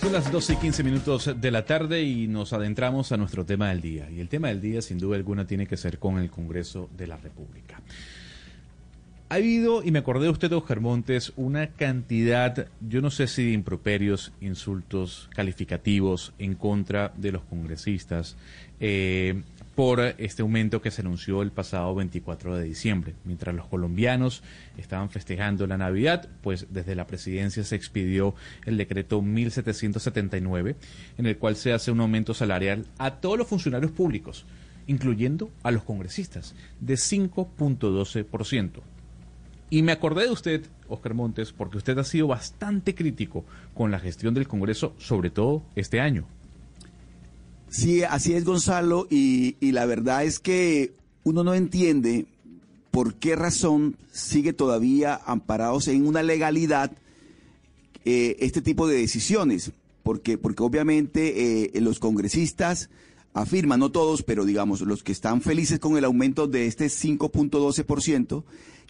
Son las 12 y 15 minutos de la tarde y nos adentramos a nuestro tema del día. Y el tema del día, sin duda alguna, tiene que ser con el Congreso de la República. Ha habido, y me acordé de usted, Oscar Montes, una cantidad, yo no sé si de improperios, insultos calificativos en contra de los congresistas, eh, por este aumento que se anunció el pasado 24 de diciembre. Mientras los colombianos estaban festejando la Navidad, pues desde la presidencia se expidió el decreto 1779, en el cual se hace un aumento salarial a todos los funcionarios públicos, incluyendo a los congresistas, de 5.12%. Y me acordé de usted, Oscar Montes, porque usted ha sido bastante crítico con la gestión del Congreso, sobre todo este año. Sí, así es Gonzalo, y, la verdad es que uno no entiende por qué razón sigue todavía amparados en una legalidad eh, este tipo de decisiones, porque, porque obviamente eh, los congresistas afirman, no todos, pero digamos los que están felices con el aumento de este 5.12%,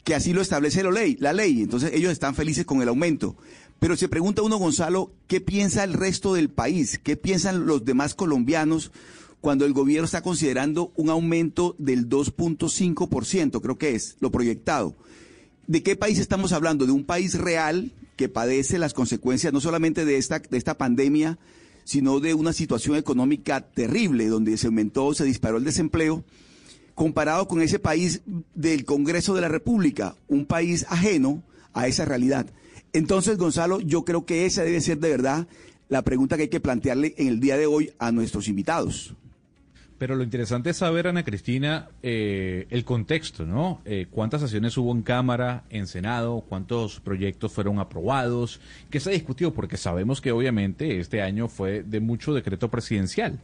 que así lo establece la ley, la ley, entonces ellos están felices con el aumento. Pero se pregunta uno, Gonzalo, ¿qué piensa el resto del país? ¿Qué piensan los demás colombianos cuando el gobierno está considerando un aumento del 2.5%, creo que es lo proyectado? ¿De qué país estamos hablando? ¿De un país real que padece las consecuencias no solamente de esta, de esta pandemia, sino de una situación económica terrible, donde se aumentó, se disparó el desempleo, comparado con ese país del Congreso de la República, un país ajeno a esa realidad? Entonces, Gonzalo, yo creo que esa debe ser de verdad la pregunta que hay que plantearle en el día de hoy a nuestros invitados. Pero lo interesante es saber, Ana Cristina, eh, el contexto, ¿no? Eh, ¿Cuántas sesiones hubo en Cámara, en Senado? ¿Cuántos proyectos fueron aprobados? ¿Qué se discutió? Porque sabemos que obviamente este año fue de mucho decreto presidencial.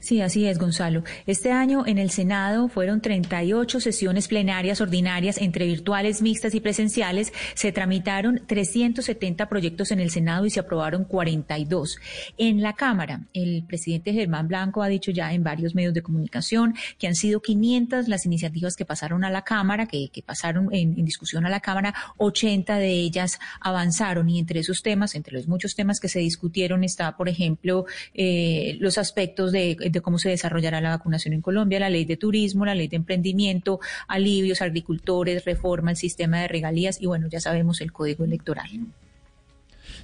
Sí, así es, Gonzalo. Este año en el Senado fueron 38 sesiones plenarias ordinarias entre virtuales, mixtas y presenciales. Se tramitaron 370 proyectos en el Senado y se aprobaron 42. En la Cámara, el presidente Germán Blanco ha dicho ya en varios medios de comunicación que han sido 500 las iniciativas que pasaron a la Cámara, que, pasaron en, discusión a la Cámara, 80 de ellas avanzaron y entre esos temas, entre los muchos temas que se discutieron está, por ejemplo, eh, los aspectos de de, cómo se desarrollará la vacunación en Colombia, la ley de turismo, la ley de emprendimiento, alivios, agricultores, reforma al sistema de regalías y bueno, ya sabemos el código electoral.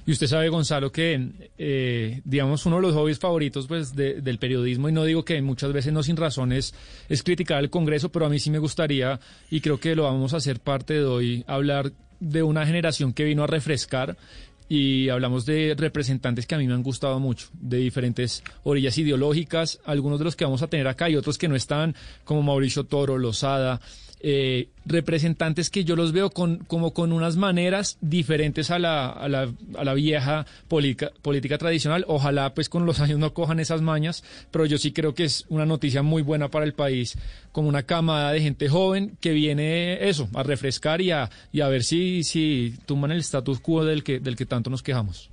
Y usted sabe, Gonzalo, que, eh, digamos, uno de los hobbies favoritos pues, del periodismo, y no digo que muchas veces no sin razones, es criticar al Congreso, pero a mí sí me gustaría, y creo que lo vamos a hacer parte de hoy, hablar de una generación que vino a refrescar y hablamos de representantes que a mí me han gustado mucho, de diferentes orillas ideológicas, algunos de los que vamos a tener acá y otros que no están, como Mauricio Toro, Lozada, eh, representantes que yo los veo con, como con unas maneras diferentes a la, a la, a la vieja política tradicional. Ojalá pues con los años no cojan esas mañas, pero yo sí creo que es una noticia muy buena para el país, como una camada de gente joven que viene eso, a refrescar y a, y a ver si, si tumban el status quo del que, del que tanto nos quejamos.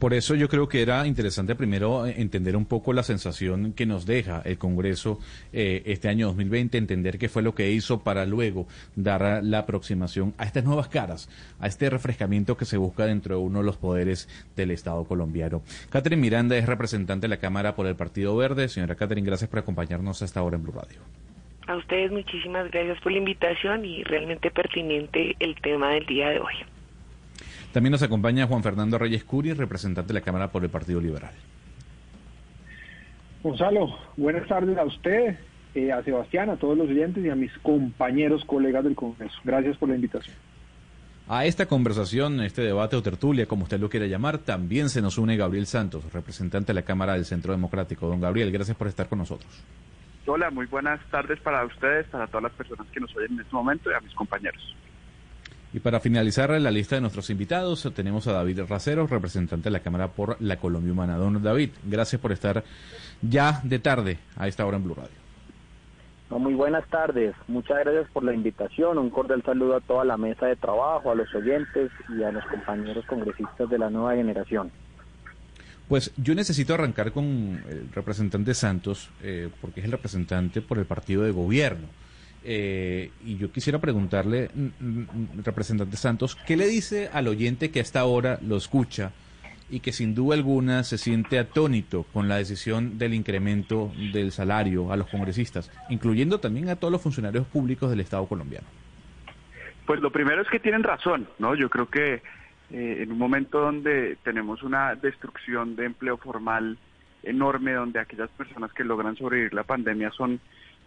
Por eso yo creo que era interesante primero entender un poco la sensación que nos deja el Congreso eh, este año 2020, entender qué fue lo que hizo para luego dar la aproximación a estas nuevas caras, a este refrescamiento que se busca dentro de uno de los poderes del Estado colombiano. Catherine Miranda es representante de la Cámara por el Partido Verde. Señora Catherine, gracias por acompañarnos hasta ahora en Blue Radio. A ustedes muchísimas gracias por la invitación y realmente pertinente el tema del día de hoy. También nos acompaña Juan Fernando Reyes Curi, representante de la Cámara por el Partido Liberal. Gonzalo, buenas tardes a usted, eh, a Sebastián, a todos los oyentes y a mis compañeros, colegas del Congreso. Gracias por la invitación. A esta conversación, este debate o tertulia, como usted lo quiera llamar, también se nos une Gabriel Santos, representante de la Cámara del Centro Democrático. Don Gabriel, gracias por estar con nosotros. Hola, muy buenas tardes para ustedes, para todas las personas que nos oyen en este momento y a mis compañeros. Y para finalizar la lista de nuestros invitados, tenemos a David Racero, representante de la Cámara por la Colombia Humana. Don David, gracias por estar ya de tarde a esta hora en Blue Radio. muy buenas tardes, muchas gracias por la invitación, un cordial saludo a toda la mesa de trabajo, a los oyentes y a los compañeros congresistas de la nueva generación. Pues yo necesito arrancar con el representante Santos, eh, porque es el representante por el partido de gobierno. Eh, y yo quisiera preguntarle, mm, mm, representante Santos, ¿qué le dice al oyente que hasta ahora lo escucha y que sin duda alguna se siente atónito con la decisión del incremento del salario a los congresistas, incluyendo también a todos los funcionarios públicos del Estado colombiano? Pues lo primero es que tienen razón, ¿no? Yo creo que eh, en un momento donde tenemos una destrucción de empleo formal enorme, donde aquellas personas que logran sobrevivir la pandemia son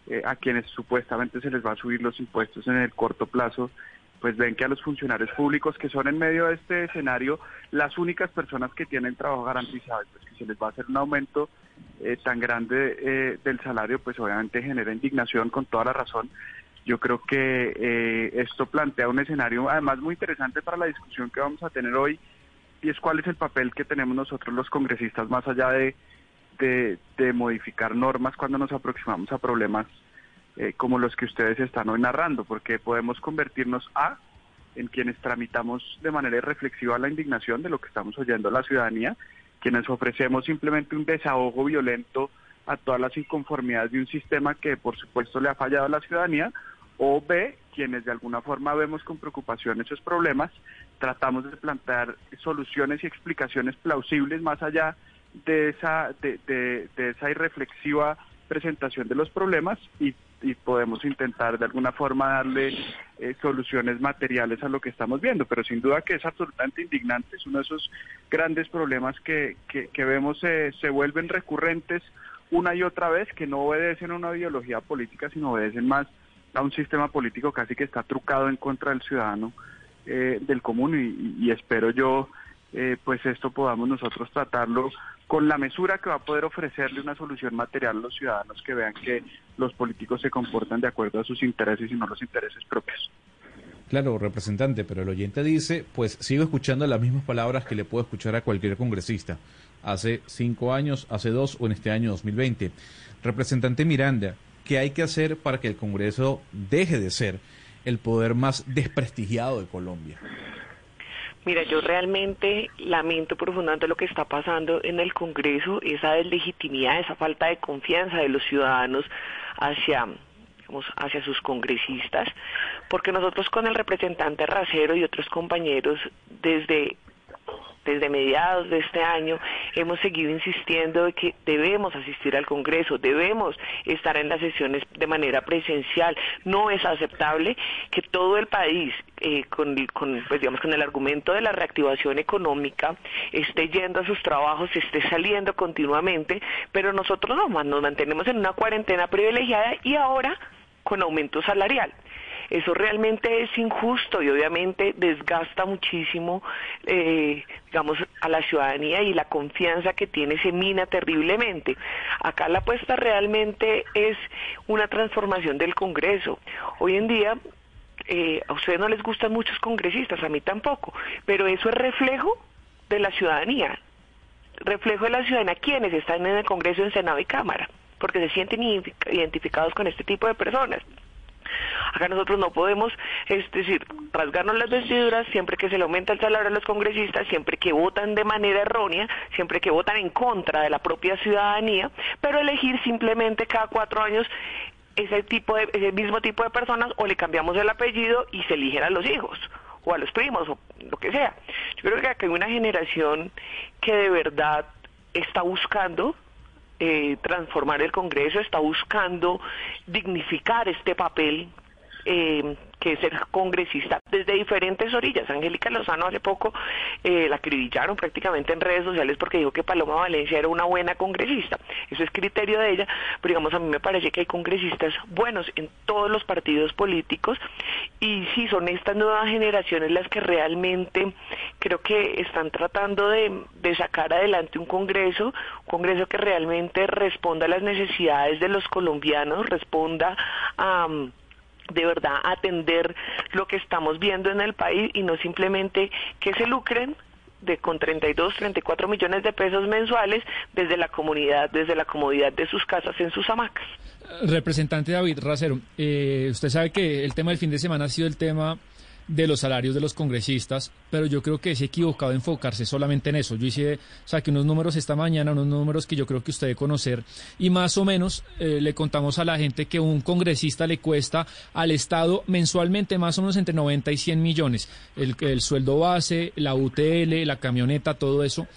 eh, a quienes supuestamente se les va a subir los impuestos en el corto plazo, pues ven que a los funcionarios públicos que son en medio de este escenario las únicas personas que tienen trabajo garantizado, pues que se les va a hacer un aumento eh, tan grande del salario, pues obviamente genera indignación con toda la razón. Yo creo que eh, esto plantea un escenario además muy interesante para la discusión que vamos a tener hoy y es cuál es el papel que tenemos nosotros los congresistas más allá de, de, modificar normas cuando nos aproximamos a problemas eh, como los que ustedes están hoy narrando, porque podemos convertirnos a en quienes tramitamos de manera reflexiva la indignación de lo que estamos oyendo a la ciudadanía, quienes ofrecemos simplemente un desahogo violento a todas las inconformidades de un sistema que por supuesto le ha fallado a la ciudadanía, o B, quienes de alguna forma vemos con preocupación esos problemas, tratamos de plantear soluciones y explicaciones plausibles más allá de esa, de, de, esa irreflexiva presentación de los problemas y, podemos intentar de alguna forma darle eh, soluciones materiales a lo que estamos viendo, pero sin duda que es absolutamente indignante, es uno de esos grandes problemas que, que, vemos eh, se vuelven recurrentes una y otra vez, que no obedecen a una ideología política, sino obedecen más a un sistema político casi que está trucado en contra del ciudadano eh, del común y, espero yo eh, pues esto podamos nosotros tratarlo con la mesura que va a poder ofrecerle una solución material a los ciudadanos que vean que los políticos se comportan de acuerdo a sus intereses y no los intereses propios. Claro, representante, pero el oyente dice, pues sigo escuchando las mismas palabras que le puedo escuchar a cualquier congresista, hace cinco años, hace dos o en este año 2020. Representante Miranda, ¿Qué hay que hacer para que el Congreso deje de ser el poder más desprestigiado de Colombia? Mira, yo realmente lamento profundamente lo que está pasando en el Congreso, esa deslegitimidad, esa falta de confianza de los ciudadanos hacia hacia sus congresistas, porque nosotros con el representante Racero y otros compañeros desde desde mediados de este año hemos seguido insistiendo de que debemos asistir al Congreso, debemos estar en las sesiones de manera presencial. No es aceptable que todo el país, eh, con, pues digamos, con el argumento de la reactivación económica, esté yendo a sus trabajos, esté saliendo continuamente, pero nosotros no, nos mantenemos en una cuarentena privilegiada y ahora con aumento salarial. Eso realmente es injusto y obviamente desgasta muchísimo, eh, digamos, a la ciudadanía y la confianza que tiene se mina terriblemente. Acá la apuesta realmente es una transformación del Congreso. Hoy en día eh, a ustedes no les gustan muchos congresistas, a mí tampoco, pero eso es reflejo de la ciudadanía, reflejo de la ciudadanía quienes están en el Congreso, en Senado y Cámara, porque se sienten identificados con este tipo de personas. Acá nosotros no podemos, es decir, rasgarnos las vestiduras siempre que se le aumenta el salario a los congresistas, siempre que votan de manera errónea, siempre que votan en contra de la propia ciudadanía, pero elegir simplemente cada cuatro años ese tipo de, ese mismo tipo de personas o le cambiamos el apellido y se eligen a los hijos o a los primos o lo que sea. Yo creo que acá hay una generación que de verdad está buscando eh, transformar el Congreso, está buscando dignificar este papel eh, que es ser congresista desde diferentes orillas. Angélica Lozano hace poco eh, la acribillaron prácticamente en redes sociales porque dijo que Paloma Valencia era una buena congresista. Eso es criterio de ella, pero digamos a mí me parece que hay congresistas buenos en todos los partidos políticos y sí son estas nuevas generaciones las que realmente creo que están tratando de, sacar adelante un congreso, un congreso que realmente responda a las necesidades de los colombianos, responda a de verdad atender lo que estamos viendo en el país y no simplemente que se lucren de con 32, 34 millones de pesos mensuales desde la comunidad, desde la comodidad de sus casas en sus hamacas. Representante David Racero, eh, usted sabe que el tema del fin de semana ha sido el tema de los salarios de los congresistas, pero yo creo que es equivocado enfocarse solamente en eso. Yo hice, saqué unos números esta mañana, unos números que yo creo que usted debe conocer, y más o menos eh, le contamos a la gente que un congresista le cuesta al Estado mensualmente más o menos entre 90 y 100 millones. El, el sueldo base, la UTL, la camioneta, todo eso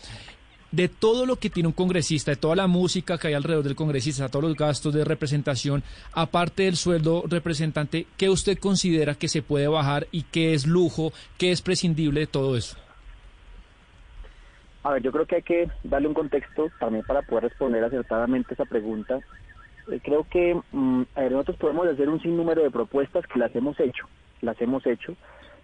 de todo lo que tiene un congresista, de toda la música que hay alrededor del congresista, todos los gastos de representación, aparte del sueldo representante, ¿qué usted considera que se puede bajar y qué es lujo, qué es prescindible de todo eso? A ver, yo creo que hay que darle un contexto también para poder responder acertadamente esa pregunta. Eh, creo que mm, nosotros podemos hacer un sinnúmero de propuestas que las hemos hecho, las hemos hecho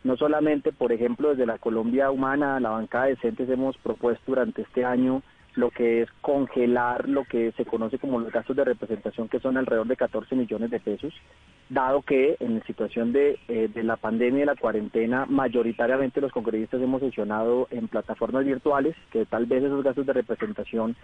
no solamente, por ejemplo, desde la Colombia Humana, la bancada de decentes, hemos propuesto durante este año lo que es congelar lo que se conoce como los gastos de representación, que son alrededor de 14 millones de pesos, dado que en la situación de, eh, de la pandemia y la cuarentena, mayoritariamente los congresistas hemos sesionado en plataformas virtuales, que tal vez esos gastos de representación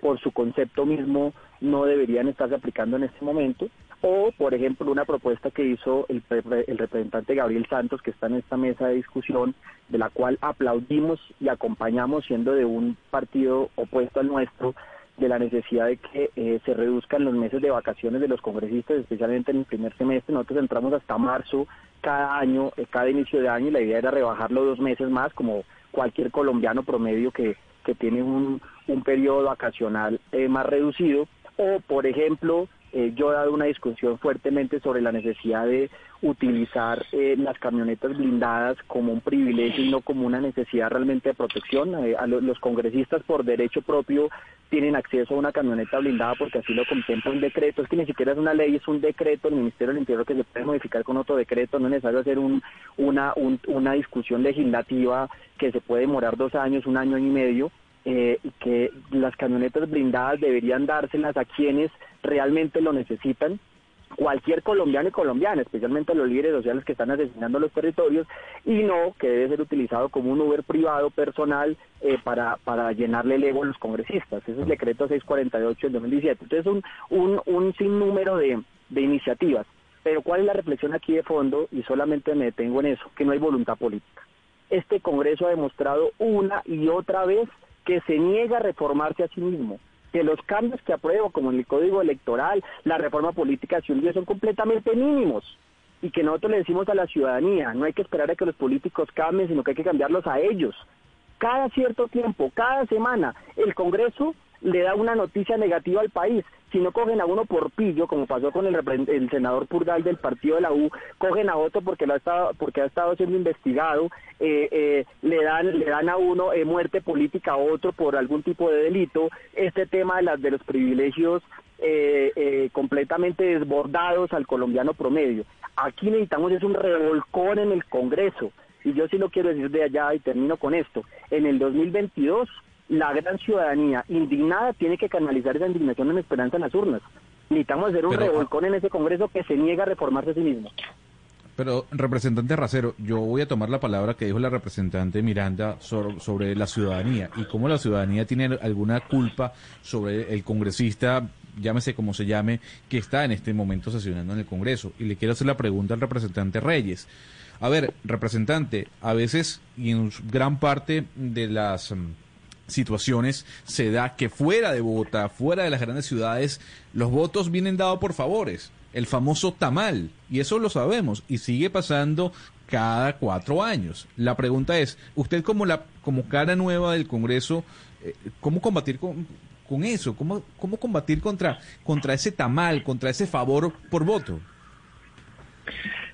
por su concepto mismo no deberían estarse aplicando en este momento. O, por ejemplo, una propuesta que hizo el, el, representante Gabriel Santos, que está en esta mesa de discusión, de la cual aplaudimos y acompañamos siendo de un partido opuesto al nuestro, de la necesidad de que eh, se reduzcan los meses de vacaciones de los congresistas, especialmente en el primer semestre. Nosotros entramos hasta marzo cada año, eh, cada inicio de año, y la idea era rebajarlo dos meses más, como cualquier colombiano promedio que, que tiene un, un periodo vacacional eh, más reducido. O, por ejemplo, eh, yo he dado una discusión fuertemente sobre la necesidad de utilizar eh, las camionetas blindadas como un privilegio y no como una necesidad realmente de protección. Eh, a los congresistas por derecho propio tienen acceso a una camioneta blindada porque así lo contempla un decreto. Es que ni siquiera es una ley, es un decreto del Ministerio del Interior que se puede modificar con otro decreto. No es necesario hacer un, una, una discusión legislativa que se puede demorar dos años, un año y medio. y que las camionetas blindadas deberían dárselas a quienes realmente lo necesitan cualquier colombiano y colombiana, especialmente los líderes sociales que están asesinando los territorios, y no que debe ser utilizado como un Uber privado personal eh, para, para llenarle el ego a los congresistas. Ese es el decreto 648 del 2017. Entonces, un, un, un sinnúmero de, de iniciativas. Pero ¿cuál es la reflexión aquí de fondo? Y solamente me detengo en eso, que no hay voluntad política. Este Congreso ha demostrado una y otra vez que se niega a reformarse a sí mismo que los cambios que apruebo, como en el código electoral, la reforma política de son completamente mínimos y que nosotros le decimos a la ciudadanía, no hay que esperar a que los políticos cambien, sino que hay que cambiarlos a ellos. Cada cierto tiempo, cada semana, el Congreso le da una noticia negativa al país. Si no cogen a uno por pillo, como pasó con el, el senador Purgal del partido de la U, cogen a otro porque, lo ha, estado, porque ha estado siendo investigado, eh, eh, le, dan, le dan a uno eh, muerte política a otro por algún tipo de delito. Este tema de, las, de los privilegios completamente desbordados al colombiano promedio. Aquí necesitamos es un revolcón en el Congreso. Y yo sí lo quiero decir de allá y termino con esto. En el 2022 la gran ciudadanía indignada tiene que canalizar esa indignación en esperanza en las urnas. Necesitamos hacer un revolcón en ese Congreso que se niega a reformarse a sí mismo. Pero, representante Racero, yo voy a tomar la palabra que dijo la representante Miranda sobre, la ciudadanía y cómo la ciudadanía tiene alguna culpa sobre el congresista, llámese como se llame, que está en este momento sesionando en el Congreso. Y le quiero hacer la pregunta al representante Reyes. A ver, representante, a veces y en gran parte de las mm, situaciones se da que fuera de Bogotá, fuera de las grandes ciudades, los votos vienen dados por favores, el famoso tamal, y eso lo sabemos, y sigue pasando cada cuatro años. La pregunta es, usted como la como cara nueva del Congreso, eh, ¿cómo combatir con, con eso? ¿Cómo, ¿Cómo combatir contra, contra ese tamal, contra ese favor por voto?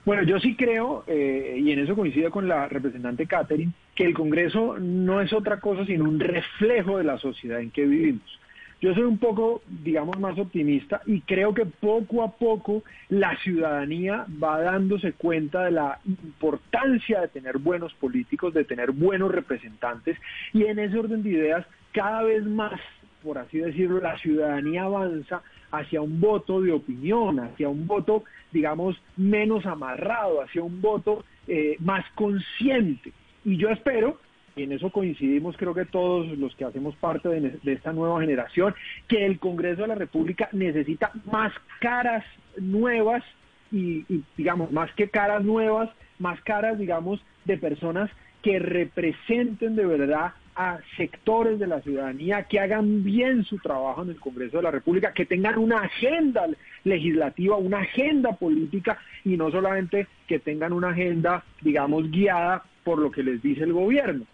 Bueno, yo sí creo, eh, y en eso coincido con la representante Catherine, que el Congreso no es otra cosa sino un reflejo de la sociedad en que vivimos. Yo soy un poco, digamos, más optimista y creo que poco a poco la ciudadanía va dándose cuenta de la importancia de tener buenos políticos, de tener buenos representantes y en ese orden de ideas cada vez más, por así decirlo, la ciudadanía avanza hacia un voto de opinión, hacia un voto, digamos, menos amarrado, hacia un voto eh, más consciente. Y yo espero, y en eso coincidimos creo que todos los que hacemos parte de, esta nueva generación, que el Congreso de la República necesita más caras nuevas y, y digamos, más que caras nuevas, más caras, digamos, de personas que representen de verdad a sectores de la ciudadanía que hagan bien su trabajo en el Congreso de la República, que tengan una agenda legislativa, una agenda política y no solamente que tengan una agenda, digamos, guiada por lo que les dice el gobierno.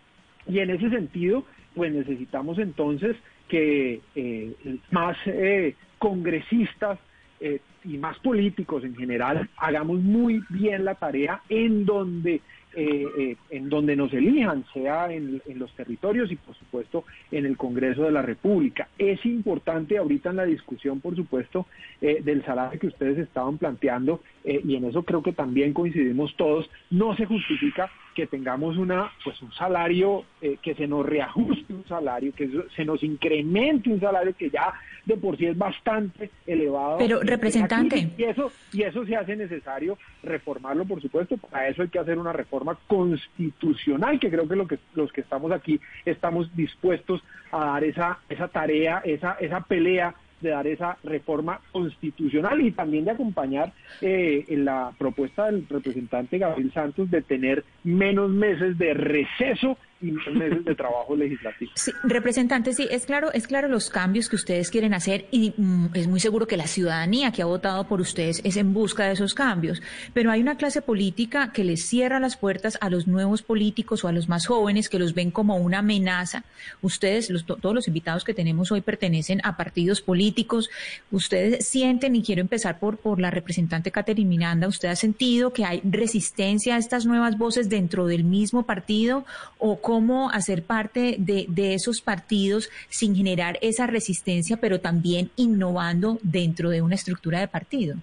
Y en ese sentido, pues necesitamos entonces que eh, más eh, congresistas eh, y más políticos en general hagamos muy bien la tarea en donde eh, eh, en donde nos elijan, sea en, los territorios y por supuesto en el Congreso de la República. Es importante ahorita en la discusión, por supuesto, eh, del salario que ustedes estaban planteando, y en eso creo que también coincidimos todos, no se justifica que tengamos una pues un salario que se nos reajuste un salario que se nos incremente un salario que ya de por sí es bastante elevado. Pero representante. Y eso y eso se hace necesario reformarlo por supuesto. Para eso hay que hacer una reforma constitucional, que creo que, lo que los que estamos aquí estamos dispuestos a dar esa, esa tarea, esa, esa pelea de dar esa reforma constitucional y también de acompañar eh, en la propuesta del representante Gabriel Santos de tener menos meses de receso meses de trabajo legislativo. Sí, representante, sí, es claro, es claro los cambios que ustedes quieren hacer y mm, es muy seguro que la ciudadanía que ha votado por ustedes es en busca de esos cambios, pero hay una clase política que les cierra las puertas a los nuevos políticos o a los más jóvenes que los ven como una amenaza. Ustedes, todos los invitados que tenemos hoy pertenecen a partidos políticos. Ustedes sienten, y quiero empezar por, por la representante Caterina Miranda, ¿usted ha sentido que hay resistencia a estas nuevas voces dentro del mismo partido o cómo hacer parte de, esos partidos sin generar esa resistencia, pero también innovando dentro de una estructura de partido.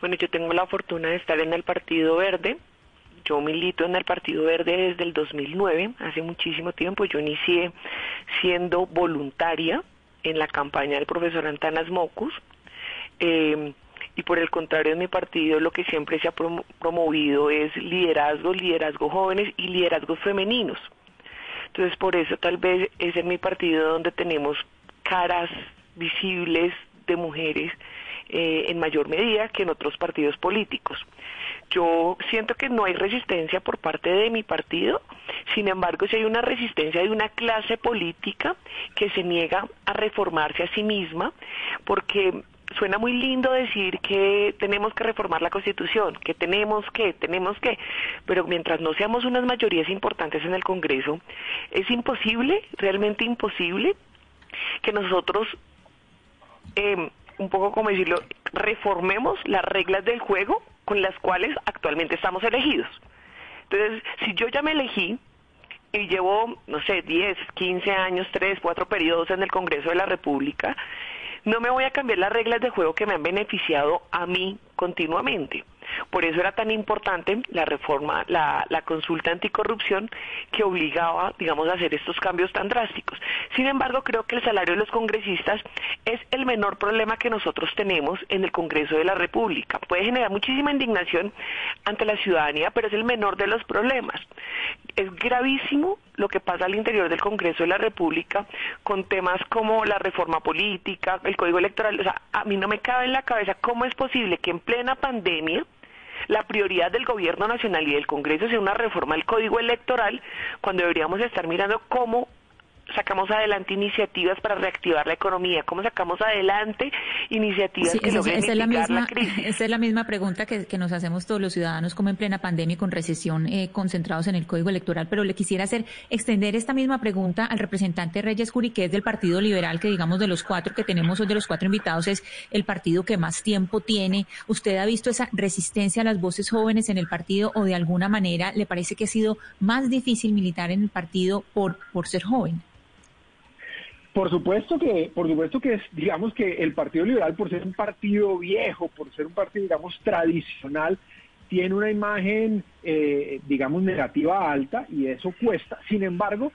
Bueno, yo tengo la fortuna de estar en el Partido Verde. Yo milito en el Partido Verde desde el 2009, hace muchísimo tiempo. Yo inicié siendo voluntaria en la campaña del profesor Antanas Mocus. Eh, y por el contrario en mi partido lo que siempre se ha promovido es liderazgo, liderazgo jóvenes y liderazgos femeninos. Entonces por eso tal vez es en mi partido donde tenemos caras visibles de mujeres eh, en mayor medida que en otros partidos políticos. Yo siento que no hay resistencia por parte de mi partido, sin embargo, si hay una resistencia de una clase política que se niega a reformarse a sí misma, porque suena muy lindo decir que tenemos que reformar la Constitución, que tenemos que, tenemos que, pero mientras no seamos unas mayorías importantes en el Congreso, es imposible, realmente imposible, que nosotros, eh, un poco como decirlo, reformemos las reglas del juego con las cuales actualmente estamos elegidos. Entonces, si yo ya me elegí, y llevo, no sé, 10, 15 años, 3, 4 periodos en el Congreso de la República, no me voy a cambiar las reglas de juego que me han beneficiado a mí continuamente. Por eso era tan importante la reforma, la, consulta anticorrupción que obligaba, digamos, a hacer estos cambios tan drásticos. Sin embargo, creo que el salario de los congresistas es el menor problema que nosotros tenemos en el Congreso de la República. Puede generar muchísima indignación ante la ciudadanía, pero es el menor de los problemas. Es gravísimo lo que pasa al interior del Congreso de la República con temas como la reforma política, el código electoral. O sea, a mí no me cabe en la cabeza cómo es posible que en plena pandemia la prioridad del gobierno nacional y del Congreso sea una reforma al código electoral cuando deberíamos estar mirando cómo sacamos adelante iniciativas para reactivar la economía? ¿Cómo sacamos adelante iniciativas que logren esa, es la, misma, crisis? Esa es la misma pregunta que, nos hacemos todos los ciudadanos, como en plena pandemia y con recesión, eh, concentrados en el Código Electoral. Pero le quisiera hacer extender esta misma pregunta al representante Reyes Curi, que es del Partido Liberal, que digamos de los cuatro que tenemos hoy, de los cuatro invitados, es el partido que más tiempo tiene. ¿Usted ha visto esa resistencia a las voces jóvenes en el partido o de alguna manera le parece que ha sido más difícil militar en el partido por, por ser joven? Por supuesto que, por supuesto que es, digamos que el Partido Liberal, por ser un partido viejo, por ser un partido, digamos, tradicional, tiene una imagen, eh, digamos, negativa alta y eso cuesta. Sin embargo,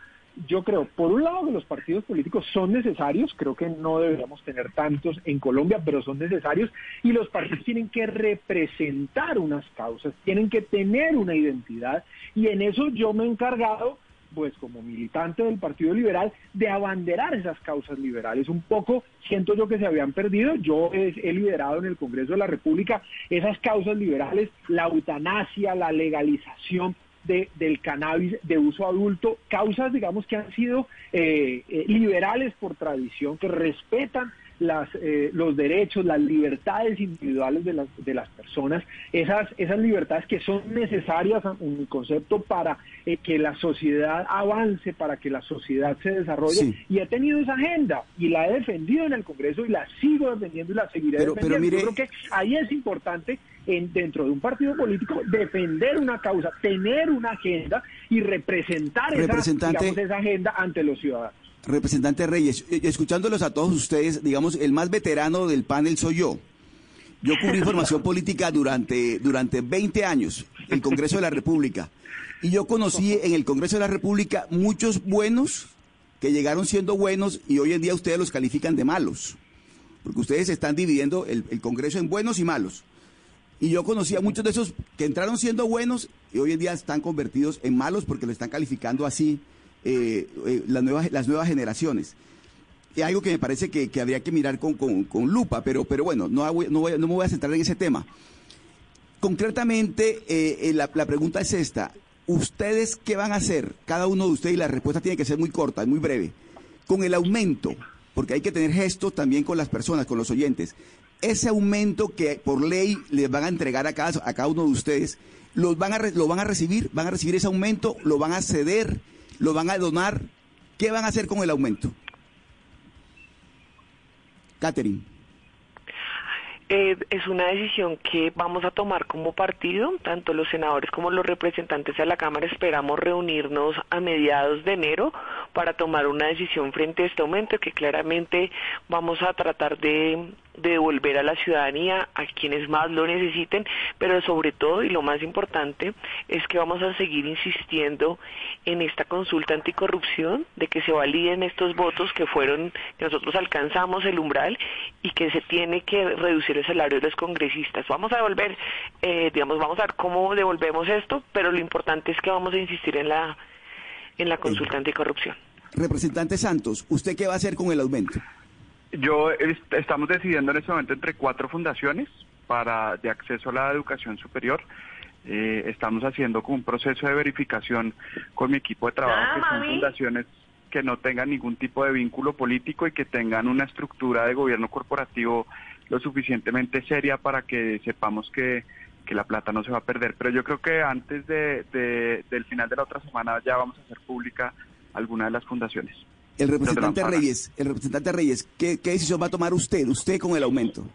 yo creo, por un lado, que los partidos políticos son necesarios, creo que no deberíamos tener tantos en Colombia, pero son necesarios, y los partidos tienen que representar unas causas, tienen que tener una identidad, y en eso yo me he encargado pues como militante del Partido Liberal, de abanderar esas causas liberales. Un poco siento yo que se habían perdido. Yo he, liderado en el Congreso de la República esas causas liberales, la eutanasia, la legalización de, del cannabis de uso adulto, causas, digamos, que han sido eh, eh, liberales por tradición, que respetan las, eh, los derechos, las libertades individuales de las, de las personas, esas, esas libertades que son necesarias, en mi concepto, para eh, que la sociedad avance, para que la sociedad se desarrolle. Y he tenido esa agenda y la he defendido en el Congreso y la sigo defendiendo y la seguiré defendiendo. Pero Yo creo que ahí es importante en, dentro de un partido político defender una causa, tener una agenda y representar esa agenda ante los ciudadanos. Representante Reyes, eh, escuchándolos a todos ustedes, digamos, el más veterano del panel soy yo. Yo cubrí información política durante, durante 20 años, el Congreso de la República. Y yo conocí en el Congreso de la República muchos buenos que llegaron siendo buenos y hoy en día ustedes los califican de malos. Porque ustedes están dividiendo el, el Congreso en buenos y malos. Y yo conocí a muchos de esos que entraron siendo buenos y hoy en día están convertidos en malos porque lo están calificando así eh, eh, las, nuevas, las nuevas generaciones. Es algo que me parece que, habría que mirar con, con, lupa, pero, pero bueno, no, no, no me voy a centrar en ese tema. Concretamente, eh, la, pregunta es esta. ¿Ustedes qué van a hacer? Cada uno de ustedes, y la respuesta tiene que ser muy corta y muy breve. Con el aumento, porque hay que tener gestos también con las personas, con los oyentes. Ese aumento que por ley les van a entregar a cada, a cada uno de ustedes, ¿los van a, ¿lo van a recibir? ¿Van a recibir ese aumento? ¿Lo van a ceder? ¿Lo van a donar? ¿Qué van a hacer con el aumento? Catherine. Eh, es una decisión que vamos a tomar como partido, tanto los senadores como los representantes de la Cámara esperamos reunirnos a mediados de enero para tomar una decisión frente a este aumento que claramente vamos a tratar de devolver a la ciudadanía, a quienes más lo necesiten, pero sobre todo y lo más importante es que vamos a seguir insistiendo en esta consulta anticorrupción, de que se validen estos votos que fueron, que nosotros alcanzamos el umbral y que se tiene que reducir el salario de los congresistas. Vamos a devolver, eh, digamos, vamos a ver cómo devolvemos esto, pero lo importante es que vamos a insistir en la, en la consulta anticorrupción. Representante Santos, ¿usted qué va a hacer con el aumento? Yo estamos decidiendo en este momento entre cuatro fundaciones para de acceso a la educación superior. Eh, estamos haciendo un proceso de verificación con mi equipo de trabajo, ah, que son fundaciones que no tengan ningún tipo de vínculo político y que tengan una estructura de gobierno corporativo lo suficientemente seria para que sepamos que, la plata no se va a perder. Pero yo creo que antes de, del final de la otra semana ya vamos a hacer pública alguna de las fundaciones. El representante Reyes, el representante Reyes, ¿qué, decisión va a tomar usted, usted con el aumento?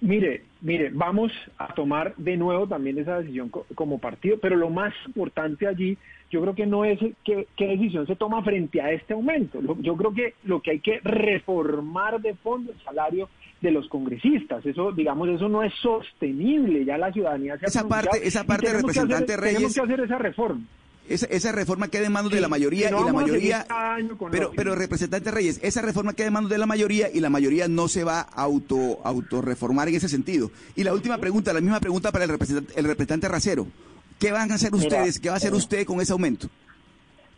Mire, mire, vamos a tomar de nuevo también esa decisión como partido, pero lo más importante allí, yo creo que no es qué, decisión se toma frente a este aumento. Yo creo que lo que hay que reformar de fondo el salario de los congresistas. Eso, digamos, eso no es sostenible. Ya la ciudadanía se esa parte, esa parte, representante Reyes. Tenemos que hacer esa reforma. Esa, esa reforma queda en manos de la mayoría y la mayoría. Pero, pero representante Reyes, esa reforma queda en manos de la mayoría y la mayoría no se va a auto autorreformar en ese sentido. Y la última pregunta, la misma pregunta para el representante, el representante Racero. ¿Qué van a hacer ustedes? ¿Qué va a hacer usted con ese aumento?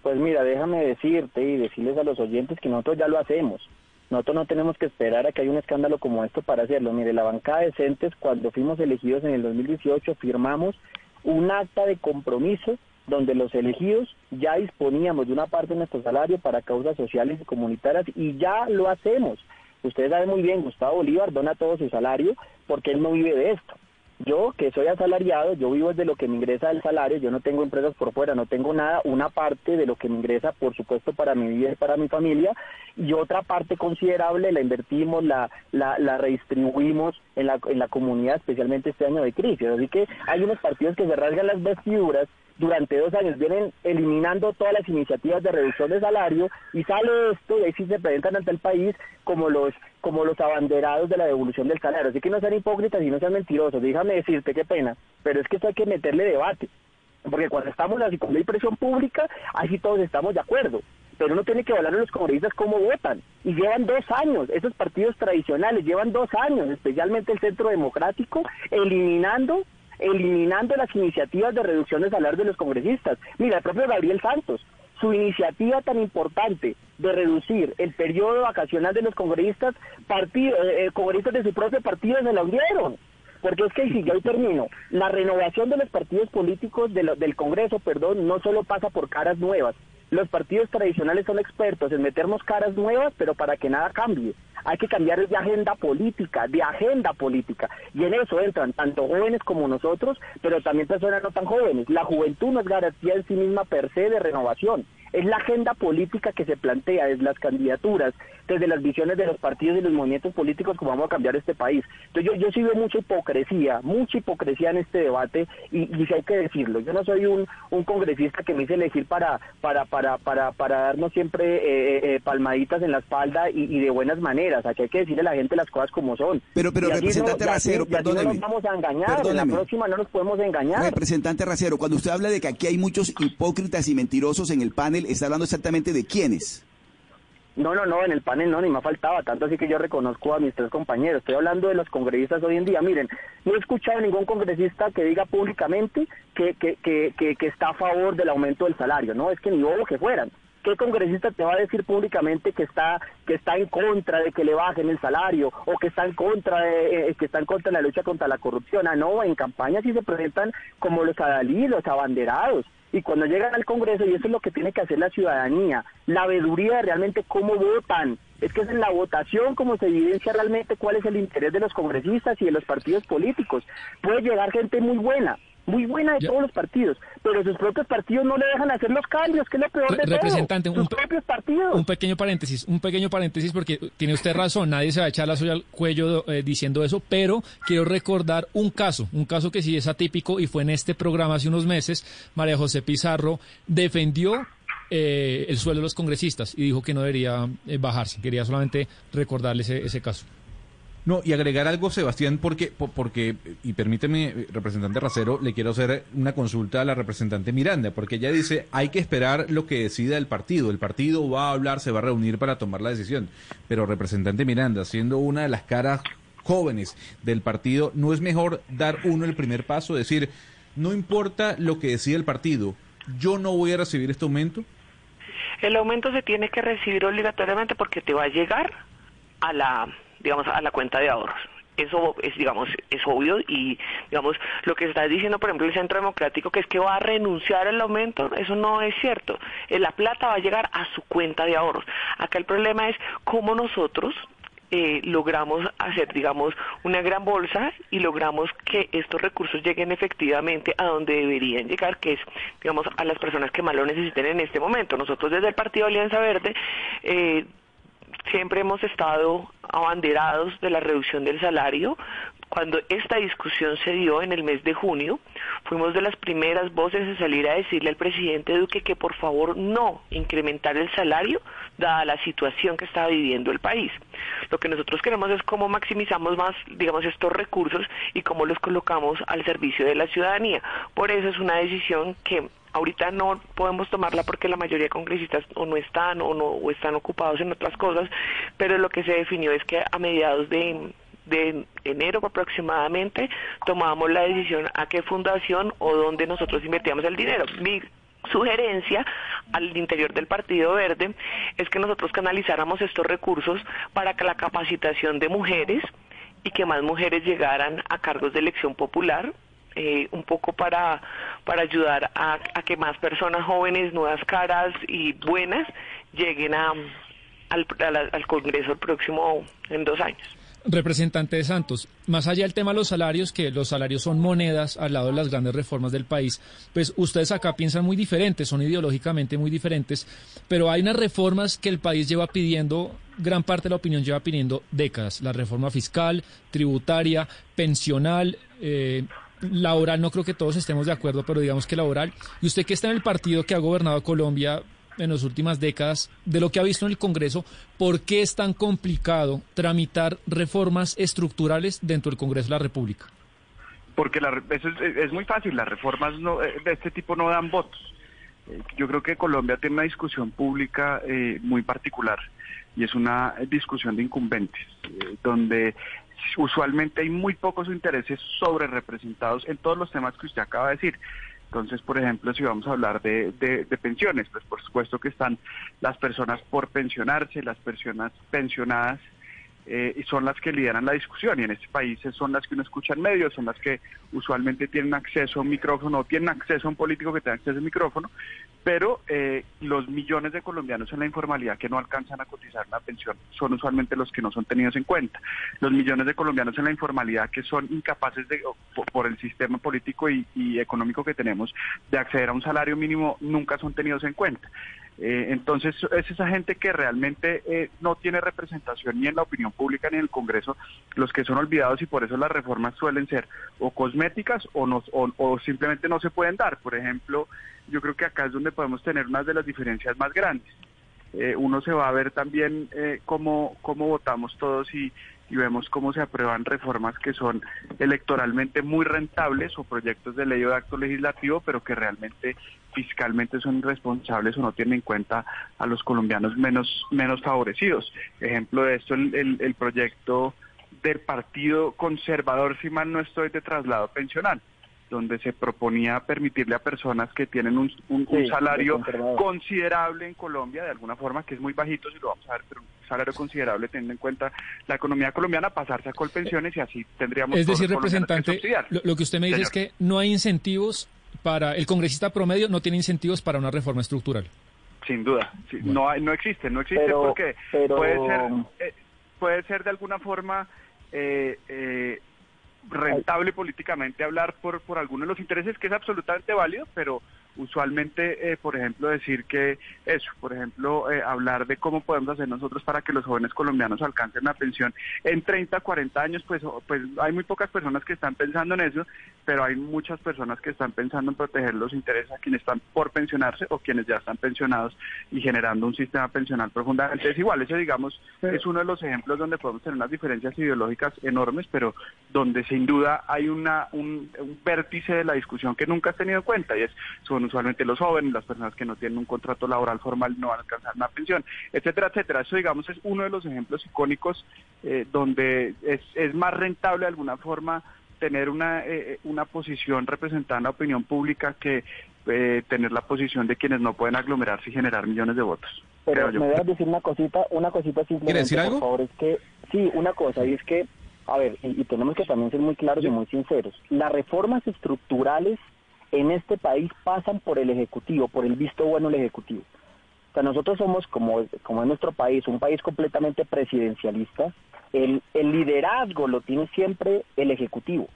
Pues mira, déjame decirte y decirles a los oyentes que nosotros ya lo hacemos. Nosotros no tenemos que esperar a que haya un escándalo como esto para hacerlo. Mire, la bancada de Centes, cuando fuimos elegidos en el 2018, firmamos un acta de compromiso donde los elegidos ya disponíamos de una parte de nuestro salario para causas sociales y comunitarias y ya lo hacemos. Ustedes saben muy bien, Gustavo Bolívar dona todo su salario porque él no vive de esto. Yo, que soy asalariado, yo vivo de lo que me ingresa el salario, yo no tengo empresas por fuera, no tengo nada, una parte de lo que me ingresa, por supuesto, para mi vida y para mi familia, y otra parte considerable la invertimos, la, la, la redistribuimos en la, en la comunidad, especialmente este año de crisis. Así que hay unos partidos que se rasgan las vestiduras durante dos años vienen eliminando todas las iniciativas de reducción de salario y sale esto y ahí sí se presentan ante el país como los como los abanderados de la devolución del salario. Así que no sean hipócritas y no sean mentirosos. Déjame decirte qué pena, pero es que esto hay que meterle debate. Porque cuando estamos así, cuando hay presión pública, así todos estamos de acuerdo. pero uno tiene que hablar a los congresistas cómo votan. Y llevan dos años, esos partidos tradicionales llevan dos años, especialmente el Centro Democrático, eliminando eliminando las iniciativas de reducción de salarios de los congresistas. Mira, el propio Gabriel Santos, su iniciativa tan importante de reducir el periodo vacacional de los congresistas, partido, eh, eh, congresistas de su propio partido se la hundieron. Porque es que, si ya termino, la renovación de los partidos políticos del Congreso, perdón, no solo pasa por caras nuevas. Los partidos tradicionales son expertos en meternos caras nuevas, pero para que nada cambie. Hay que cambiar de agenda política, de agenda política. Y en eso entran tanto jóvenes como nosotros, pero también personas no tan jóvenes. La juventud no es garantía en sí misma per se de renovación es la agenda política que se plantea desde las candidaturas, desde las visiones de los partidos y los movimientos políticos como vamos a cambiar este país. Entonces yo, yo sí veo mucha hipocresía, mucha hipocresía en este debate y, y hay que decirlo. Yo no soy un, un congresista que me hice elegir para, para, para, para, para darnos siempre eh, eh, eh, palmaditas en la espalda y, de buenas maneras. Aquí hay que decirle a la gente las cosas como son. Pero, pero representante Racero, perdóneme. No nos vamos a engañar, en la próxima no nos podemos engañar. Representante Racero, cuando usted habla de que aquí hay muchos hipócritas y mentirosos en el panel, está hablando exactamente de quiénes. No, no, no, en el panel no, ni me faltaba, tanto así que yo reconozco a mis tres compañeros. Estoy hablando de los congresistas hoy en día. Miren, no he escuchado a ningún congresista que diga públicamente que, que, que, que, está a favor del aumento del salario, ¿no? Es que ni lo que fueran. ¿Qué congresista te va a decir públicamente que está que está en contra de que le bajen el salario o que está en contra de eh, que está en contra de la lucha contra la corrupción? Ah, no, en campaña sí se presentan como los adalí, los abanderados y cuando llegan al Congreso, y eso es lo que tiene que hacer la ciudadanía, la veeduría de realmente cómo votan, es que es en la votación como se evidencia realmente cuál es el interés de los congresistas y de los partidos políticos. Puede llegar gente muy buena, muy buena de todos los partidos, pero sus propios partidos no le dejan hacer los cambios, que es lo peor de representante, todo. Sus un, propios partidos. Un pequeño paréntesis, un pequeño paréntesis porque tiene usted razón, nadie se va a echar la suya al cuello eh, diciendo eso, pero quiero recordar un caso, un caso que sí es atípico y fue en este programa hace unos meses, María José Pizarro defendió eh, el sueldo de los congresistas y dijo que no debería eh, bajarse. Quería solamente recordarle ese caso. No, y agregar algo, Sebastián, porque, porque, y permíteme, representante Racero, le quiero hacer una consulta a la representante Miranda, porque ella dice, hay que esperar lo que decida el partido. El partido va a hablar, se va a reunir para tomar la decisión. Pero, representante Miranda, siendo una de las caras jóvenes del partido, ¿no es mejor dar uno el primer paso? Decir, no importa lo que decida el partido, yo no voy a recibir este aumento. El aumento se tiene que recibir obligatoriamente porque te va a llegar a la digamos, a la cuenta de ahorros. Eso es, digamos, es obvio y, digamos, lo que está diciendo, por ejemplo, el Centro Democrático, que es que va a renunciar al aumento, eso no es cierto. Eh, la plata va a llegar a su cuenta de ahorros. Acá el problema es cómo nosotros eh, logramos hacer, digamos, una gran bolsa y logramos que estos recursos lleguen efectivamente a donde deberían llegar, que es, digamos, a las personas que más lo necesiten en este momento. Nosotros desde el Partido Alianza Verde eh, siempre hemos estado abanderados de la reducción del salario. Cuando esta discusión se dio en el mes de junio, fuimos de las primeras voces en salir a decirle al presidente Duque que por favor no incrementar el salario, dada la situación que estaba viviendo el país. Lo que nosotros queremos es cómo maximizamos más, digamos, estos recursos y cómo los colocamos al servicio de la ciudadanía. Por eso es una decisión que Ahorita no podemos tomarla porque la mayoría de congresistas o no están o no o están ocupados en otras cosas, pero lo que se definió es que a mediados de, de enero aproximadamente tomábamos la decisión a qué fundación o dónde nosotros invertíamos el dinero. Mi sugerencia al interior del Partido Verde es que nosotros canalizáramos estos recursos para que la capacitación de mujeres y que más mujeres llegaran a cargos de elección popular, eh, un poco para, para ayudar a, que más personas jóvenes, nuevas caras y buenas lleguen a, al, al Congreso el próximo en dos años. Representante de Santos, más allá del tema de los salarios, que los salarios son monedas al lado de las grandes reformas del país, pues ustedes acá piensan muy diferentes, son ideológicamente muy diferentes, pero hay unas reformas que el país lleva pidiendo, gran parte de la opinión lleva pidiendo décadas, la reforma fiscal, tributaria, pensional, eh, laboral, no creo que todos estemos de acuerdo, pero digamos que laboral. Y usted que está en el partido que ha gobernado Colombia en las últimas décadas, de lo que ha visto en el Congreso, ¿por qué es tan complicado tramitar reformas estructurales dentro del Congreso de la República? Porque la, es, muy fácil, las reformas no, eh, de este tipo no dan votos. Eh, yo creo que Colombia tiene una discusión pública eh, muy particular y es una discusión de incumbentes, eh, donde usualmente hay muy pocos intereses sobre representados en todos los temas que usted acaba de decir. Entonces, por ejemplo, si vamos a hablar de, de, pensiones, pues por supuesto que están las personas por pensionarse, las personas pensionadas, eh, y son las que lideran la discusión y en este país son las que uno escucha en medios, son las que usualmente tienen acceso a un micrófono o tienen acceso a un político que tenga acceso a un micrófono, pero eh, los millones de colombianos en la informalidad que no alcanzan a cotizar una pensión son usualmente los que no son tenidos en cuenta. Los millones de colombianos en la informalidad que son incapaces de, por, el sistema político y económico que tenemos de acceder a un salario mínimo nunca son tenidos en cuenta. Eh, entonces es esa gente que realmente eh, no tiene representación ni en la opinión pública ni en el Congreso, los que son olvidados y por eso las reformas suelen ser o cosméticas o, no, o, simplemente no se pueden dar. Por ejemplo, yo creo que acá es donde podemos tener una de las diferencias más grandes. Eh, uno se va a ver también cómo, cómo votamos todos y, y vemos cómo se aprueban reformas que son electoralmente muy rentables o proyectos de ley o de acto legislativo, pero que realmente fiscalmente son irresponsables o no tienen en cuenta a los colombianos menos, menos favorecidos. Ejemplo de esto, el, el, proyecto del Partido Conservador, si mal no estoy, de traslado pensional donde se proponía permitirle a personas que tienen un, salario considerable en Colombia, de alguna forma, que es muy bajito, si lo vamos a ver, pero un salario considerable teniendo en cuenta la economía colombiana, pasarse a colpensiones y así tendríamos... Es decir, representante, lo, que usted me dice es que no hay incentivos para, el congresista promedio no tiene incentivos para una reforma estructural. Sin duda, no, hay, no existe, no existe porque puede, ser, eh, puede ser de alguna forma... Eh, eh, rentable políticamente hablar por, por algunos de los intereses, que es absolutamente válido, pero usualmente, eh, por ejemplo, decir que eso, por ejemplo, eh, hablar de cómo podemos hacer nosotros para que los jóvenes colombianos alcancen la pensión en 30, 40 años, pues, pues hay muy pocas personas que están pensando en eso, pero hay muchas personas que están pensando en proteger los intereses a quienes están por pensionarse o quienes ya están pensionados y generando un sistema pensional profundamente desigual. Ese, digamos, es uno de los ejemplos donde podemos tener unas diferencias ideológicas enormes, pero donde sin duda hay una, un, vértice de la discusión que nunca has tenido en cuenta y es son usualmente los jóvenes, las personas que no tienen un contrato laboral formal no van a alcanzar una pensión, etcétera, etcétera. Eso, digamos, es uno de los ejemplos icónicos eh, donde es, es más rentable de alguna forma tener una, eh, una posición representada en la opinión pública que eh, tener la posición de quienes no pueden aglomerarse y generar millones de votos. Pero me voy a decir una cosita, una cosita simplemente, decir algo? por favor, es que, sí, una cosa, y es que, a ver, y, tenemos que también ser muy claros y muy sinceros, las reformas estructurales en este país pasan por el Ejecutivo, por el visto bueno del Ejecutivo. O sea, nosotros somos, como, como en nuestro país, un país completamente presidencialista, el, el liderazgo lo tiene siempre el Ejecutivo.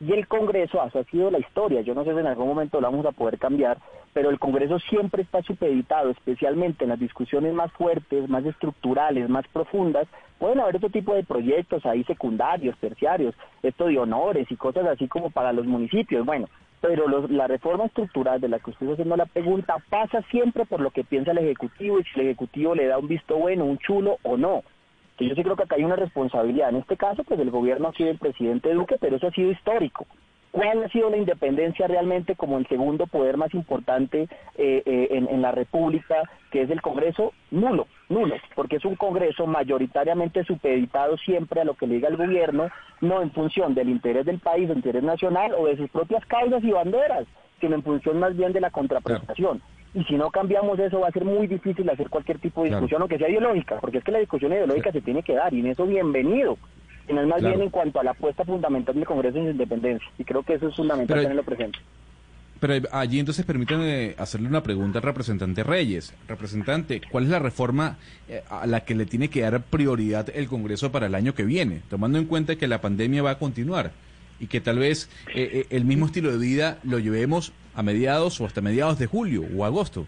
Y el Congreso, eso ha sido la historia, yo no sé si en algún momento lo vamos a poder cambiar, pero el Congreso siempre está supeditado, especialmente en las discusiones más fuertes, más estructurales, más profundas, pueden haber otro tipo de proyectos ahí secundarios, terciarios, esto de honores y cosas así como para los municipios, bueno, pero la reforma estructural de la que usted está haciendo la pregunta pasa siempre por lo que piensa el Ejecutivo y si el Ejecutivo le da un visto bueno, un chulo o no yo sí creo que acá hay una responsabilidad. En este caso, pues el gobierno ha sido el presidente Duque, pero eso ha sido histórico. ¿Cuál ha sido la independencia realmente como el segundo poder más importante eh, eh, en, la República, que es el Congreso? Nulo, nulo, porque es un Congreso mayoritariamente supeditado siempre a lo que le diga el gobierno, no en función del interés del país, del interés nacional o de sus propias causas y banderas, sino en función más bien de la contraprestación y si no cambiamos eso va a ser muy difícil hacer cualquier tipo de discusión, aunque sea ideológica, porque es que la discusión ideológica se tiene que dar y en eso bienvenido. Y no es más bien en cuanto a la apuesta fundamental del Congreso en su independencia. Y creo que eso es fundamental tenerlo presente. Pero allí entonces permítanme hacerle una pregunta al representante Reyes. Representante, ¿cuál es la reforma eh, a la que le tiene que dar prioridad el Congreso para el año que viene, tomando en cuenta que la pandemia va a continuar? y que tal vez eh, eh, el mismo estilo de vida lo llevemos a mediados o hasta mediados de julio o agosto.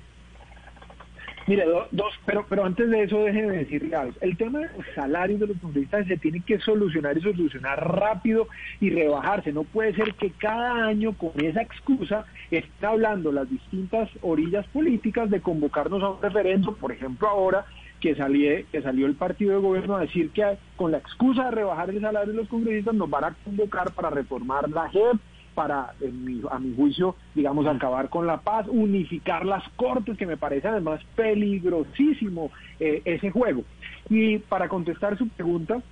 Mire, dos, pero, pero antes de eso déjeme decirle algo. El tema de los salarios de los periodistas se tiene que solucionar y solucionar rápido y rebajarse. No puede ser que cada año con esa excusa estén hablando las distintas orillas políticas de convocarnos a un referéndum, por ejemplo ahora, que, que salió el partido de gobierno a decir que con la excusa de rebajar el salario de los congresistas nos van a convocar para reformar la JEP para, a mi juicio, digamos, acabar con la paz, unificar las cortes, que me parece además peligrosísimo eh, ese juego. Y para contestar su pregunta,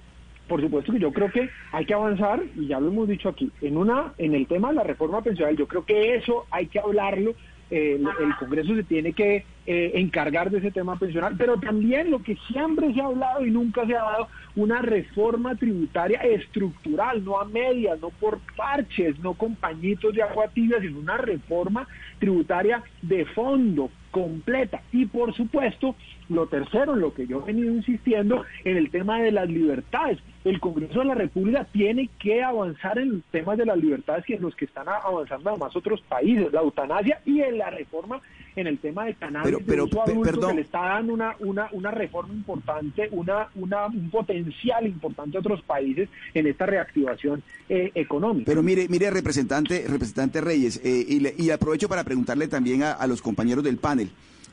por supuesto que yo creo que hay que avanzar, y ya lo hemos dicho aquí, en una, en el tema de la reforma pensional, yo creo que eso hay que hablarlo el, Congreso se tiene que eh, encargar de ese tema pensional, pero también lo que siempre se ha hablado y nunca se ha dado, una reforma tributaria estructural, no a medias, no por parches, no con pañitos de agua tibia, sino una reforma tributaria de fondo, completa. Y por supuesto, lo tercero, lo que yo he venido insistiendo, en el tema de las libertades. El Congreso de la República tiene que avanzar en los temas de las libertades y en los que están avanzando además otros países, la eutanasia y en la reforma en el tema de cannabis pero, pero que le está dando una, una, una reforma importante, una, una, un potencial importante a otros países en esta reactivación eh, económica. Pero mire, mire representante, representante Reyes, eh, y, y, aprovecho para preguntarle también a, a los compañeros del panel.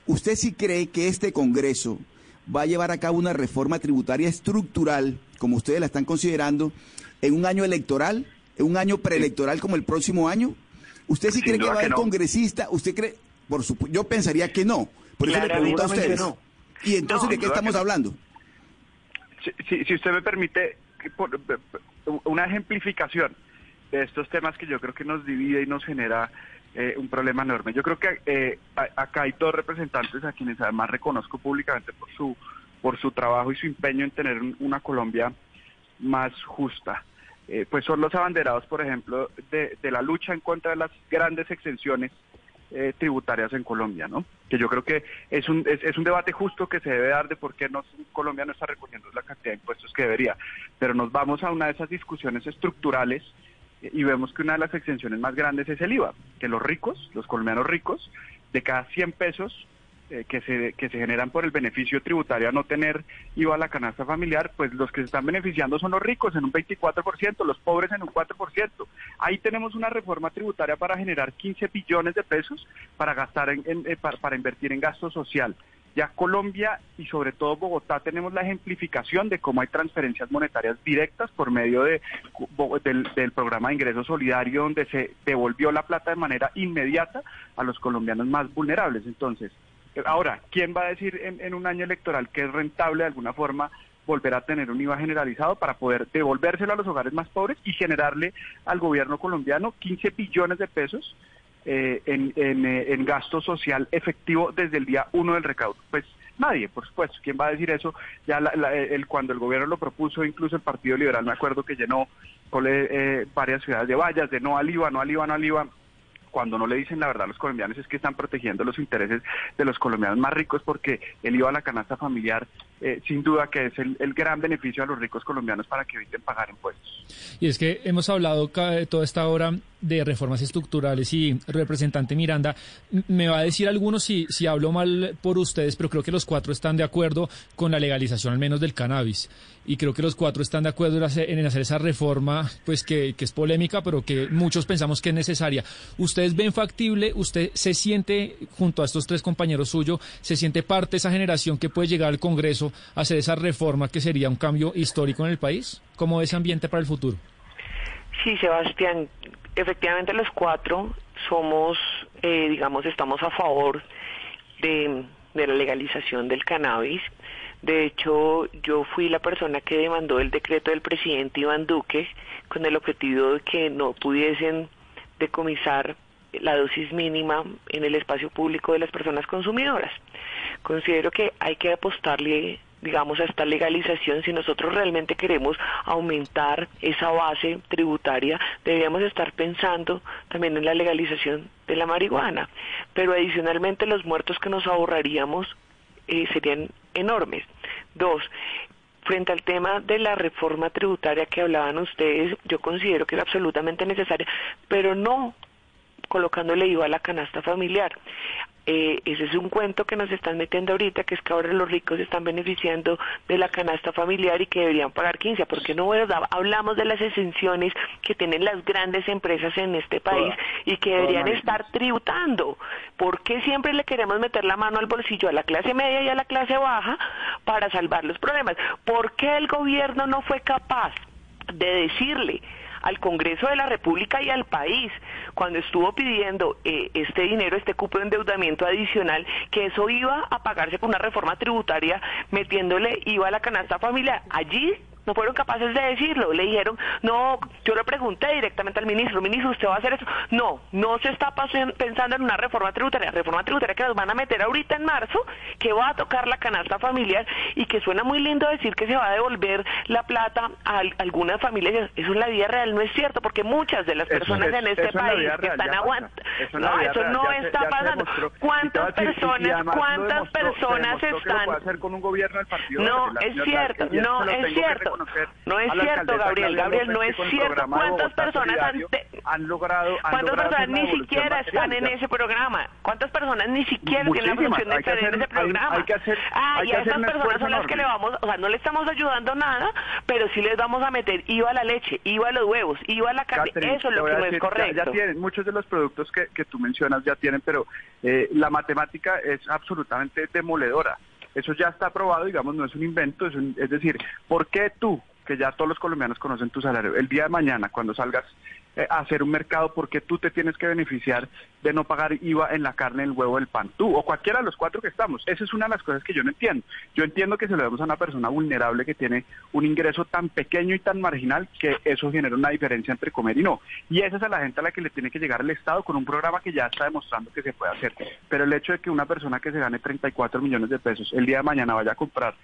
¿Usted sí cree que este Congreso va a llevar a cabo una reforma tributaria estructural, como ustedes la están considerando, en un año electoral, en un año preelectoral como el próximo año? ¿Usted sí cree que va a haber congresista? ¿Usted cree? Por supuesto, yo pensaría que no. Por eso le pregunto a ustedes. ¿Y entonces de qué estamos hablando? Si, si, usted me permite una ejemplificación de estos temas que yo creo que nos divide y nos genera eh, un problema enorme. Yo creo que eh, acá hay dos representantes a quienes además reconozco públicamente por su por su trabajo y su empeño en tener una Colombia más justa. Eh, pues son los abanderados, por ejemplo, de, la lucha en contra de las grandes exenciones tributarias en Colombia, ¿no? Que yo creo que es un, es, un debate justo que se debe dar de por qué no, Colombia no está recogiendo la cantidad de impuestos que debería. Pero nos vamos a una de esas discusiones estructurales y vemos que una de las exenciones más grandes es el IVA, que los ricos, los colombianos ricos, de cada 100 pesos eh, que, se, que se generan por el beneficio tributario a no tener IVA a la canasta familiar, pues los que se están beneficiando son los ricos en un 24%, los pobres en un 4%. Ahí tenemos una reforma tributaria para generar 15 billones de pesos para gastar en, eh, para invertir en gasto social. Ya Colombia y sobre todo Bogotá tenemos la ejemplificación de cómo hay transferencias monetarias directas por medio de, del, programa de ingreso solidario donde se devolvió la plata de manera inmediata a los colombianos más vulnerables. Entonces, ahora, ¿quién va a decir en, en un año electoral que es rentable de alguna forma volver a tener un IVA generalizado para poder devolvérselo a los hogares más pobres y generarle al gobierno colombiano 15 billones de pesos eh, en, eh, en, gasto social efectivo desde el día uno del recaudo. Pues nadie, por supuesto. ¿Quién va a decir eso? Ya el, cuando el gobierno lo propuso, incluso el Partido Liberal, me acuerdo que llenó eh, varias ciudades de vallas, de no al IVA, no al IVA, no al IVA cuando no le dicen la verdad a los colombianos es que están protegiendo los intereses de los colombianos más ricos porque el IVA a la canasta familiar eh, sin duda que es el, gran beneficio a los ricos colombianos para que eviten pagar impuestos. Y es que hemos hablado toda esta hora de reformas estructurales y representante Miranda, me va a decir algunos si, si hablo mal por ustedes, pero creo que los cuatro están de acuerdo con la legalización al menos del cannabis. Y creo que los cuatro están de acuerdo en hacer, esa reforma, pues que, es polémica, pero que muchos pensamos que es necesaria. ¿Ustedes ven factible? ¿Usted se siente, junto a estos tres compañeros suyos, se siente parte de esa generación que puede llegar al Congreso a hacer esa reforma que sería un cambio histórico en el país? ¿Cómo ese ambiente para el futuro? Sí, Sebastián, efectivamente los cuatro somos, eh, digamos, estamos a favor de, la legalización del cannabis. De hecho, yo fui la persona que demandó el decreto del presidente Iván Duque con el objetivo de que no pudiesen decomisar la dosis mínima en el espacio público de las personas consumidoras. Considero que hay que apostarle digamos, a esta legalización, si nosotros realmente queremos aumentar esa base tributaria, deberíamos estar pensando también en la legalización de la marihuana. Pero adicionalmente los muertos que nos ahorraríamos eh, serían enormes. Dos, frente al tema de la reforma tributaria que hablaban ustedes, yo considero que es absolutamente necesaria, pero no colocándole IVA a la canasta familiar. Eh, ese es un cuento que nos están metiendo ahorita, que es que ahora los ricos están beneficiando de la canasta familiar y que deberían pagar 15. porque no hablamos de las exenciones que tienen las grandes empresas en este país y que deberían estar tributando? ¿Por qué siempre le queremos meter la mano al bolsillo a la clase media y a la clase baja para salvar los problemas? ¿Por qué el gobierno no fue capaz de decirle al Congreso de la República y al país cuando estuvo pidiendo eh, este dinero, este cupo de endeudamiento adicional, que eso iba a pagarse con una reforma tributaria metiéndole IVA a la canasta familiar. Allí no fueron capaces de decirlo. Le dijeron, no, yo le pregunté directamente al ministro, ministro, ¿usted va a hacer eso? No, no se está pensando en una reforma tributaria, reforma tributaria que nos van a meter ahorita en marzo, que va a tocar la canasta familiar y que suena muy lindo decir que se va a devolver la plata a algunas familias. Eso en la vida real no es cierto, porque muchas de las personas en este país que están aguantando, no, eso no está pasando. ¿Cuántas personas, cuántas personas están? no, es cierto, no es cierto. No es cierto, Gabriel. Gabriel, no es cierto. ¿Cuántas personas han, logrado? ¿Cuántas personas ni siquiera están en ese programa? ¿Cuántas personas ni siquiera tienen la función de estar en ese programa? ah, y a esas personas son las que le vamos, o sea, no le estamos ayudando nada, pero sí les vamos a meter IVA a la leche, IVA a los huevos, IVA a la carne. Eso es lo que no es correcto. Ya, tienen, muchos de los productos que, que tú mencionas ya tienen, pero eh, la matemática es absolutamente demoledora. Eso ya está aprobado, digamos, no es un invento, es, es decir, ¿por qué tú, que ya todos los colombianos conocen tu salario, el día de mañana, cuando salgas hacer un mercado porque tú te tienes que beneficiar de no pagar IVA en la carne, el huevo, el pan, tú o cualquiera de los cuatro que estamos. Esa es una de las cosas que yo no entiendo. Yo entiendo que se lo damos a una persona vulnerable que tiene un ingreso tan pequeño y tan marginal que eso genera una diferencia entre comer y no. Y esa es a la gente a la que le tiene que llegar el Estado con un programa que ya está demostrando que se puede hacer. Pero el hecho de que una persona que se gane 34 millones de pesos el día de mañana vaya a comprar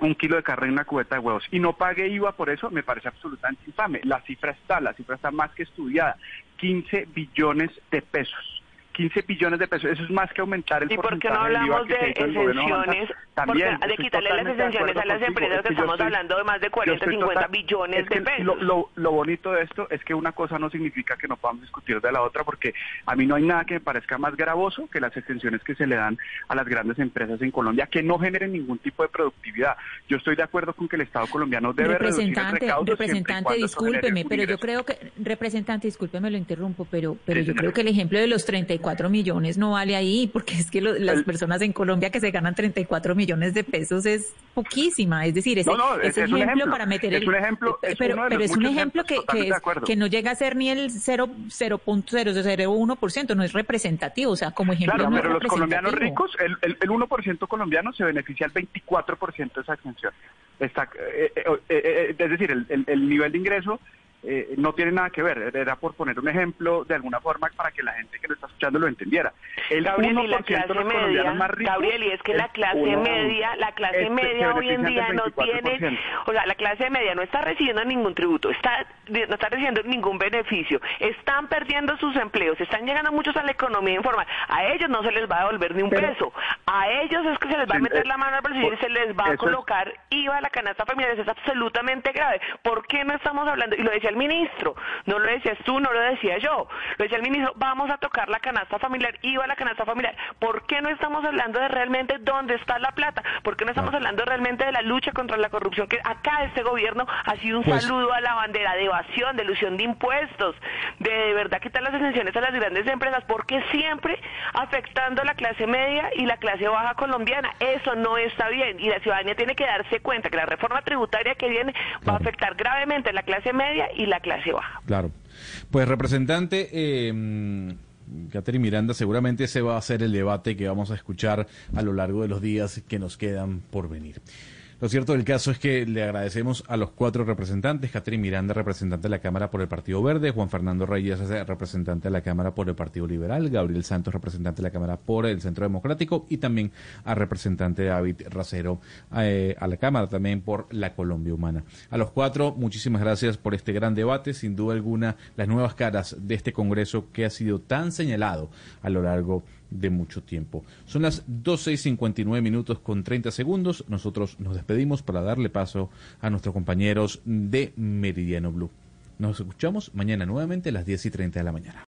un kilo de carne y una cubeta de huevos y no pague IVA por eso, me parece absolutamente infame. La cifra está, la cifra está más que estudiada. 15 billones de pesos. 15 billones de pesos. Eso es más que aumentar el ¿Y por qué no hablamos de exenciones? También, de quitarle las exenciones a las empresas que estamos hablando de más de 40, 50 billones de pesos. Lo, lo, bonito de esto es que una cosa no significa que no podamos discutir de la otra, porque a mí no hay nada que me parezca más gravoso que las exenciones que se le dan a las grandes empresas en Colombia, que no generen ningún tipo de productividad. Yo estoy de acuerdo con que el Estado colombiano debe representante, reducir Representante, discúlpeme, pero yo creo que, representante, discúlpeme, lo interrumpo, pero, pero yo creo que el ejemplo de los 34 34 millones no vale ahí, porque es que las personas en Colombia que se ganan 34 millones de pesos es poquísima. Es decir, ese, ese ejemplo, para meter el. Es un ejemplo, pero, pero es un ejemplo que, que, que, no llega a ser ni el 0.001%, no es representativo. O sea, como ejemplo. Claro, no pero los colombianos ricos, el, el, el 1% colombiano se beneficia al 24% de esa exención. Está, eh, eh, eh, es decir, el, el nivel de ingreso eh, no tiene nada que ver, era por poner un ejemplo de alguna forma para que la gente que lo está escuchando lo entendiera. El Gabriel, y la clase media, más Gabriel, y es que la clase media, la clase media hoy en día no tiene, o sea, la clase media no está recibiendo ningún tributo, está no está recibiendo ningún beneficio, están perdiendo sus empleos, están llegando muchos a la economía informal, a ellos no se les va a devolver ni un peso, a ellos es que se les va a meter la mano al bolsillo y se les va a colocar IVA a la canasta familiar, eso es absolutamente grave. ¿Por qué no estamos hablando? Y lo decía el ministro, no lo decías tú, no lo decía yo, lo decía el ministro, vamos a tocar la canasta familiar, iba a la canasta familiar. ¿Por qué no estamos hablando de realmente dónde está la plata? ¿Por qué no estamos hablando realmente de la lucha contra la corrupción? Que acá este gobierno ha sido un pues saludo a la bandera de evasión, de ilusión de impuestos, de, de verdad quitar las exenciones a las grandes empresas, porque siempre afectando a la clase media y la clase baja colombiana. Eso no está bien y la ciudadanía tiene que darse cuenta que la reforma tributaria que viene va a afectar gravemente a la clase media y la clase baja. Claro. Pues representante, eh, Miranda, seguramente ese va a ser el debate que vamos a escuchar a lo largo de los días que nos quedan por venir. Lo cierto del caso es que le agradecemos a los cuatro representantes, Catherine Miranda, representante de la Cámara por el Partido Verde, Juan Fernando Reyes, representante de la Cámara por el Partido Liberal, Gabriel Santos, representante de la Cámara por el Centro Democrático y también a representante David Racero eh, a la Cámara también por la Colombia Humana. A los cuatro, muchísimas gracias por este gran debate, sin duda alguna, las nuevas caras de este Congreso que ha sido tan señalado a lo largo de de mucho tiempo. Son las 12 y 59 minutos con 30 segundos. Nosotros nos despedimos para darle paso a nuestros compañeros de Meridiano Blue. Nos escuchamos mañana nuevamente a las 10 y 30 de la mañana.